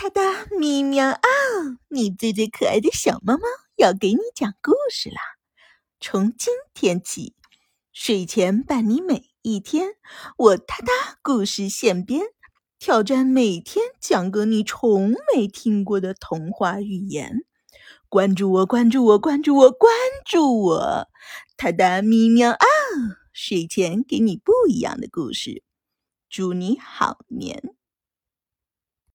他的咪喵啊！你最最可爱的小猫猫要给你讲故事啦。从今天起，睡前伴你每一天，我哒哒故事现编，挑战每天讲个你从没听过的童话寓言。关注我，关注我，关注我，关注我！哒哒咪喵啊！睡前给你不一样的故事，祝你好眠。